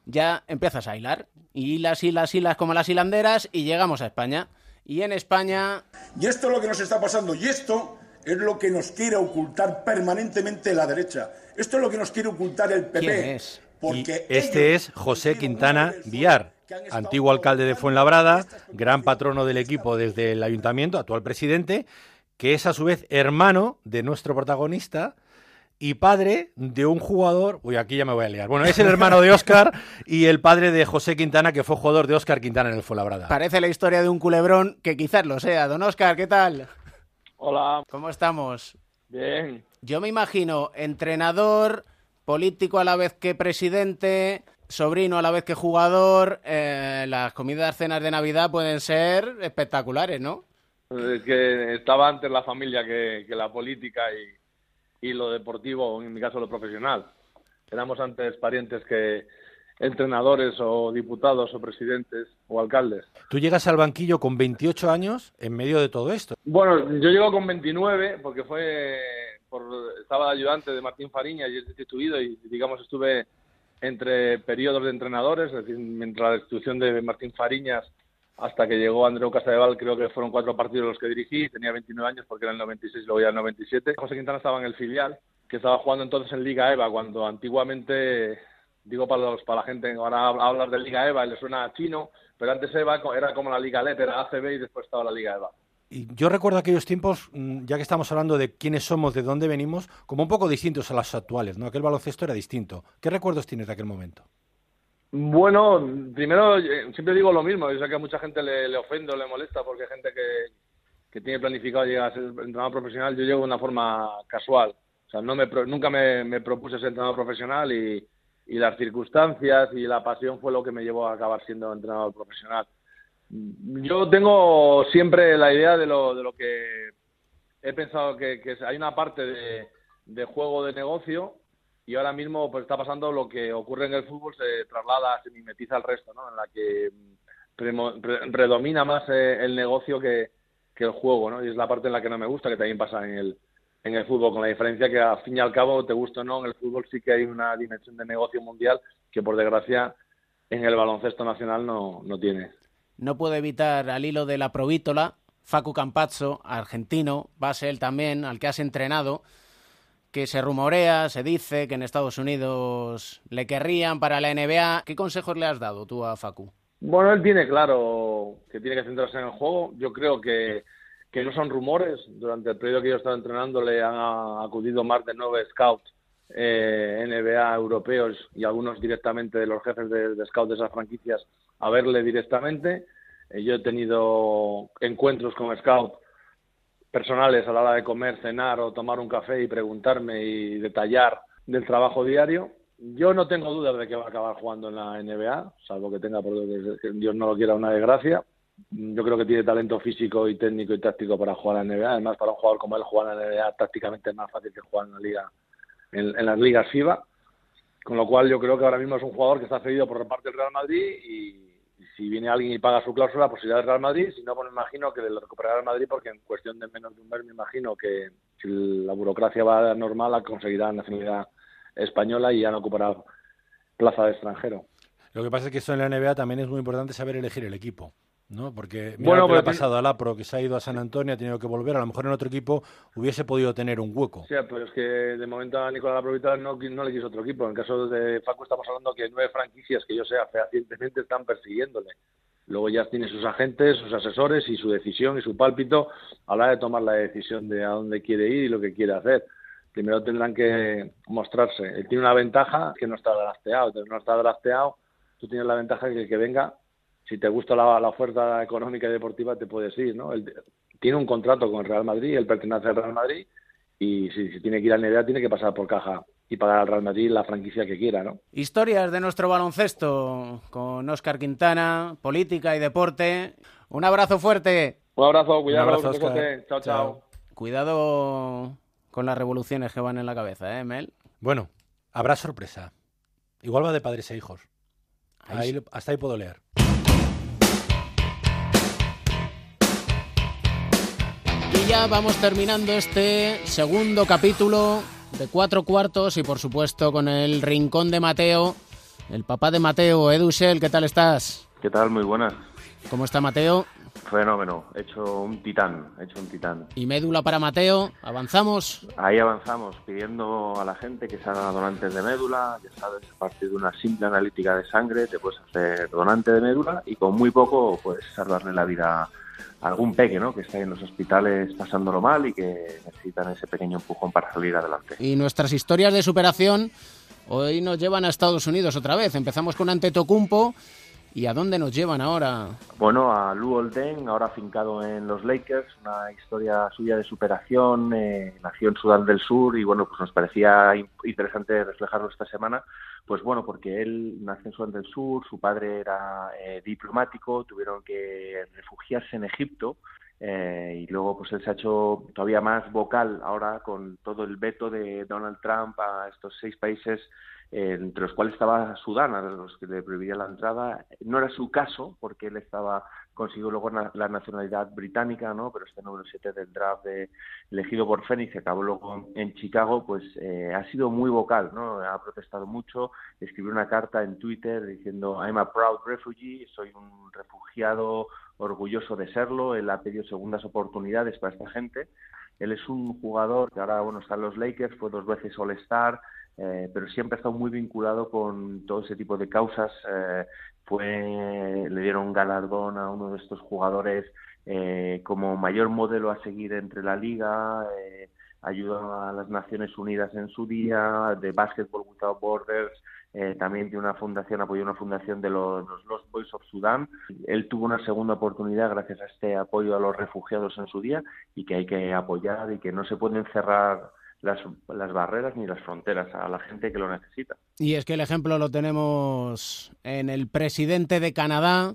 ya empiezas a hilar. Y hilas, hilas, hilas como las hilanderas y llegamos a España. Y en España
Y esto es lo que nos está pasando. Y esto es lo que nos quiere ocultar permanentemente la derecha. Esto es lo que nos quiere ocultar el PP.
¿Quién es?
Porque
Este es José Quintana Villar, antiguo alcalde de Fuenlabrada, gran patrono del equipo desde el ayuntamiento, actual presidente, que es a su vez hermano de nuestro protagonista y padre de un jugador. Uy, aquí ya me voy a liar. Bueno, es el hermano de Óscar y el padre de José Quintana, que fue jugador de Óscar Quintana en el Fuenlabrada.
parece la historia de un culebrón que quizás lo sea. Don Oscar, ¿qué tal?
Hola.
¿Cómo estamos?
Bien.
Yo me imagino entrenador, político a la vez que presidente, sobrino a la vez que jugador. eh, las comidas, cenas de Navidad pueden ser espectaculares, ¿no?
Es que estaba antes la familia que, que la política y, y lo deportivo, en mi caso lo profesional. Éramos antes parientes que entrenadores o diputados o presidentes o alcaldes.
Tú llegas al banquillo con 28 años en medio de todo esto.
Bueno, yo llego con 29 porque fue por, estaba de ayudante de Martín Fariña y es destituido y digamos estuve entre periodos de entrenadores, es decir, mientras la destitución de Martín Fariñas hasta que llegó Andreu Casadeval, creo que fueron cuatro partidos los que dirigí, tenía 29 años porque era el 96 y luego ya el 97. José Quintana estaba en el filial, que estaba jugando entonces en Liga EVA, cuando antiguamente, digo para, los, para la gente, ahora hablar de Liga EVA le suena chino, pero antes EVA era como la Liga LEP, era ACB y después estaba la Liga EVA.
Y yo recuerdo aquellos tiempos, mm, ya que estamos hablando de quiénes somos, de dónde venimos, como un poco distintos a los actuales, ¿no? Aquel baloncesto era distinto. ¿Qué recuerdos tienes de aquel momento?
Bueno, primero, eh, siempre digo lo mismo. Yo sé que a mucha gente le, le ofende o le molesta porque hay gente que, tiene planificado llegar a ser entrenador profesional. Yo llego de una forma casual. O sea, no me, nunca me, propuse ser entrenador profesional y, las circunstancias y la pasión fue lo que me llevó a acabar siendo entrenador profesional. Yo tengo siempre la idea de lo, de lo que he pensado que, que hay una parte de juego de negocio y ahora mismo pues está pasando lo que ocurre en el fútbol se traslada, se mimetiza al resto, ¿no? En la que mm, predomina más eh, el negocio que, el juego, ¿no? Y es la parte en la que no me gusta, que también pasa en el en el fútbol, con la diferencia que al fin y al cabo, te gusta o no, en el fútbol sí que hay una dimensión de negocio mundial que por desgracia en el baloncesto nacional no, no tiene.
No puedo evitar al hilo de la provítola, Facu Campazzo, argentino, base él también, al que has entrenado, que se rumorea, se dice que en Estados Unidos le querrían para la NBA. ¿Qué consejos le has dado tú a Facu?
Bueno, él tiene claro que tiene que centrarse en el juego. Yo creo que, que no son rumores. Durante el periodo que yo he estado entrenando le han acudido más de nueve scouts eh, NBA europeos y algunos directamente de los jefes de, de scouts de esas franquicias a verle directamente. Eh, yo he tenido encuentros con scouts personales a la hora de comer, cenar o tomar un café y preguntarme y detallar del trabajo diario. Yo no tengo dudas de que va a acabar jugando en la NBA, salvo que tenga, por que Dios no lo quiera, una desgracia. Yo creo que tiene talento físico y técnico y táctico para jugar en la NBA. Además, para un jugador como él, jugar en la NBA tácticamente es más fácil que jugar en la liga, en, en las ligas FIBA. Con lo cual, yo creo que ahora mismo es un jugador que está cedido por parte del Real Madrid y, si viene alguien y paga su cláusula, pues irá al Real Madrid. Si no, pues me imagino que le recuperará el Madrid porque en cuestión de menos de un mes me imagino que si la burocracia va normal, conseguirá nacionalidad española y ya no ocupará plaza de extranjero.
Lo que pasa es que esto en la NBA también es muy importante saber elegir el equipo. ¿No? Porque mira
Bueno,
lo que le ha pasado a Lapro, que se ha ido a San Antonio, ha tenido que volver. A lo mejor en otro equipo hubiese podido tener un hueco.
Sí, pero es que de momento a Nicolás Laprovita no, no le quiso otro equipo. En el caso de Facu estamos hablando que nueve franquicias que yo sé fehacientemente están persiguiéndole. Luego ya tiene sus agentes, sus asesores y su decisión y su pálpito a la hora de tomar la decisión de a dónde quiere ir y lo que quiere hacer. Primero tendrán que mostrarse. Él tiene una ventaja que no está drafteado. Entonces no está drafteado, tú tienes la ventaja de que el que venga, si te gusta la, la oferta económica y deportiva, te puedes ir, ¿no? Él tiene un contrato con el Real Madrid, él pertenece al Real Madrid y si, si tiene que ir a NBA tiene que pasar por caja y pagar al Real Madrid la franquicia que quiera, ¿no?
Historias de nuestro baloncesto con Óscar Quintana, política y deporte. Un abrazo fuerte.
Un abrazo, cuidado,
Un abrazo, Óscar.
José. Chao, chao.
Cuidado con las revoluciones que van en la cabeza, ¿eh, Mel?
Bueno, habrá sorpresa. Igual va de padres e hijos.
Ahí
hasta ahí puedo leer.
Ya vamos terminando este segundo capítulo de cuatro cuartos y por supuesto con el rincón de Mateo, el papá de Mateo, Edu Shell, ¿qué tal estás?
¿Qué tal? Muy buenas.
¿Cómo está Mateo?
Fenómeno. He hecho un titán. He hecho un titán.
Y médula para Mateo, avanzamos.
Ahí avanzamos pidiendo a la gente que se haga donantes de médula. Ya sabes, a partir de una simple analítica de sangre te puedes hacer donante de médula y con muy poco puedes salvarle la vida a algún peque, ¿no? Que está en los hospitales pasándolo mal y que necesitan ese pequeño empujón para salir adelante.
Y nuestras historias de superación hoy nos llevan a Estados Unidos otra vez. Empezamos con Antetokounmpo y ¿a dónde nos llevan ahora?
Bueno, a Lou Olden, ahora afincado en los Lakers, una historia suya de superación, eh, nació en Sudán del Sur y bueno, pues nos parecía in- interesante reflejarlo esta semana, pues bueno, porque él nació en Sudán del Sur, su padre era eh, diplomático, tuvieron que refugiarse en Egipto eh, y luego pues él se ha hecho todavía más vocal ahora con todo el veto de Donald Trump a estos seis países entre los cuales estaba Sudán, a los que le prohibía la entrada. No era su caso, porque él estaba consiguió luego la nacionalidad británica, ¿no? Pero este número 7 del draft de- elegido por Phoenix, que acabó luego en Chicago, pues eh, ha sido muy vocal, ¿no? Ha protestado mucho, escribió una carta en Twitter diciendo I'm a proud refugee, soy un refugiado orgulloso de serlo, él ha pedido segundas oportunidades para esta gente. Él es un jugador que ahora bueno está en los Lakers, fue dos veces All-Star, eh, pero siempre ha estado muy vinculado con todo ese tipo de causas. eh, fue, le dieron galardón a uno de estos jugadores eh, como mayor modelo a seguir entre la liga, eh, ayudó a las Naciones Unidas en su día, de Basketball Without Borders, eh, también tiene una fundación, apoyó una fundación de los, los Lost Boys of Sudán. Él tuvo una segunda oportunidad gracias a este apoyo a los refugiados en su día y que hay que apoyar y que no se pueden cerrar las, las barreras ni las fronteras a la gente que lo necesita.
Y es que el ejemplo lo tenemos en el presidente de Canadá.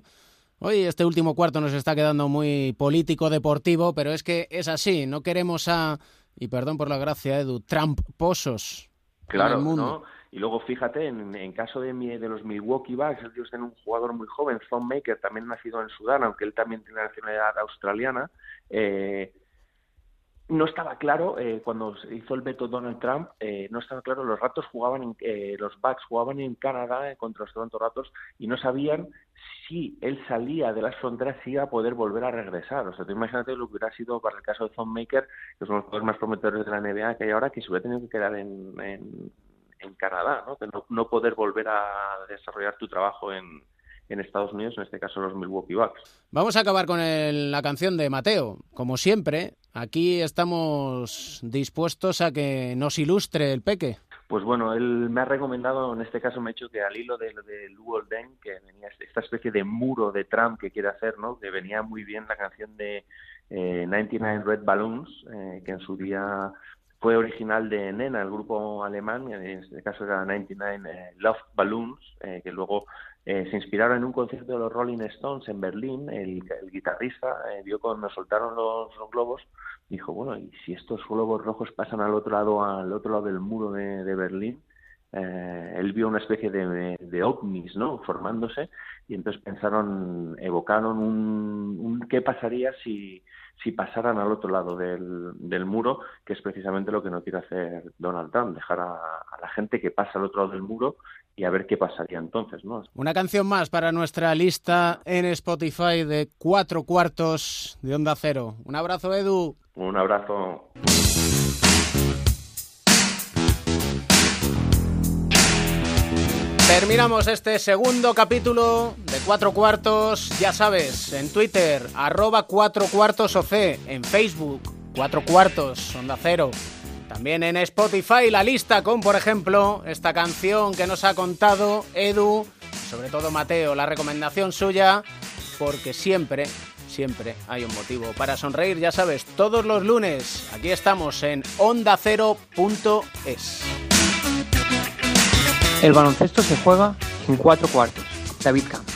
Hoy este último cuarto nos está quedando muy político, deportivo, pero es que es así. No queremos a, y perdón por la gracia, Edu, tramposos. en
Claro,
el mundo.
¿no? Y luego fíjate, en, en caso de, mi- de los Milwaukee Bucks, ellos tienen un jugador muy joven, Thon Maker, también nacido en Sudán, aunque él también tiene nacionalidad australiana. eh, no estaba claro eh, cuando se hizo el veto Donald Trump, eh, no estaba claro. Los Raptors jugaban, en, eh, los Bucks jugaban en Canadá eh, contra los Toronto Raptors y no sabían si él salía de las fronteras si iba a poder volver a regresar. O sea, tú imagínate lo que hubiera sido para el caso de Thon Maker, que son los jugadores más prometedores de la NBA que hay ahora, que se hubiera tenido que quedar en, en, Canadá, ¿no? Que no, no poder volver a desarrollar tu trabajo en, en Estados Unidos, en este caso los Milwaukee Bucks.
Vamos a acabar con el- la canción de Mateo. Como siempre, aquí estamos dispuestos a que nos ilustre el peque.
Pues bueno, él me ha recomendado, en este caso me ha hecho que al hilo de, de Lou Olden, que venía esta especie de muro de Trump que quiere hacer, ¿no? Que venía muy bien la canción de eh, 99 Red Balloons, eh, que en su día fue original de Nena, el grupo alemán, en este caso era 99 eh, Love Balloons, eh, que luego eh, se inspiraron en un concierto de los Rolling Stones en Berlín. El, guitarrista eh, vio cuando soltaron los, globos, dijo, bueno, y si estos globos rojos pasan al otro lado, al otro lado del muro de, Berlín, eh, él vio una especie de, ovnis, ¿no? Formándose y entonces pensaron, evocaron un, un qué pasaría si, si pasaran al otro lado del, del muro, que es precisamente lo que no quiere hacer Donald Trump, dejar a la gente que pasa al otro lado del muro y a ver qué pasaría entonces, ¿no?
Una canción más para nuestra lista en Spotify de cuatro cuartos de Onda Cero. Un abrazo, Edu.
Un abrazo.
Terminamos este segundo capítulo de Cuatro Cuartos, ya sabes, en Twitter, arroba Cuatro Cuartos OC, en Facebook, Cuatro Cuartos, Onda Cero. También en Spotify la lista con, por ejemplo, esta canción que nos ha contado Edu, sobre todo Mateo, la recomendación suya, porque siempre, siempre hay un motivo para sonreír, ya sabes, todos los lunes, aquí estamos en ondacero.es.
El baloncesto se juega en cuatro cuartos. David Camp.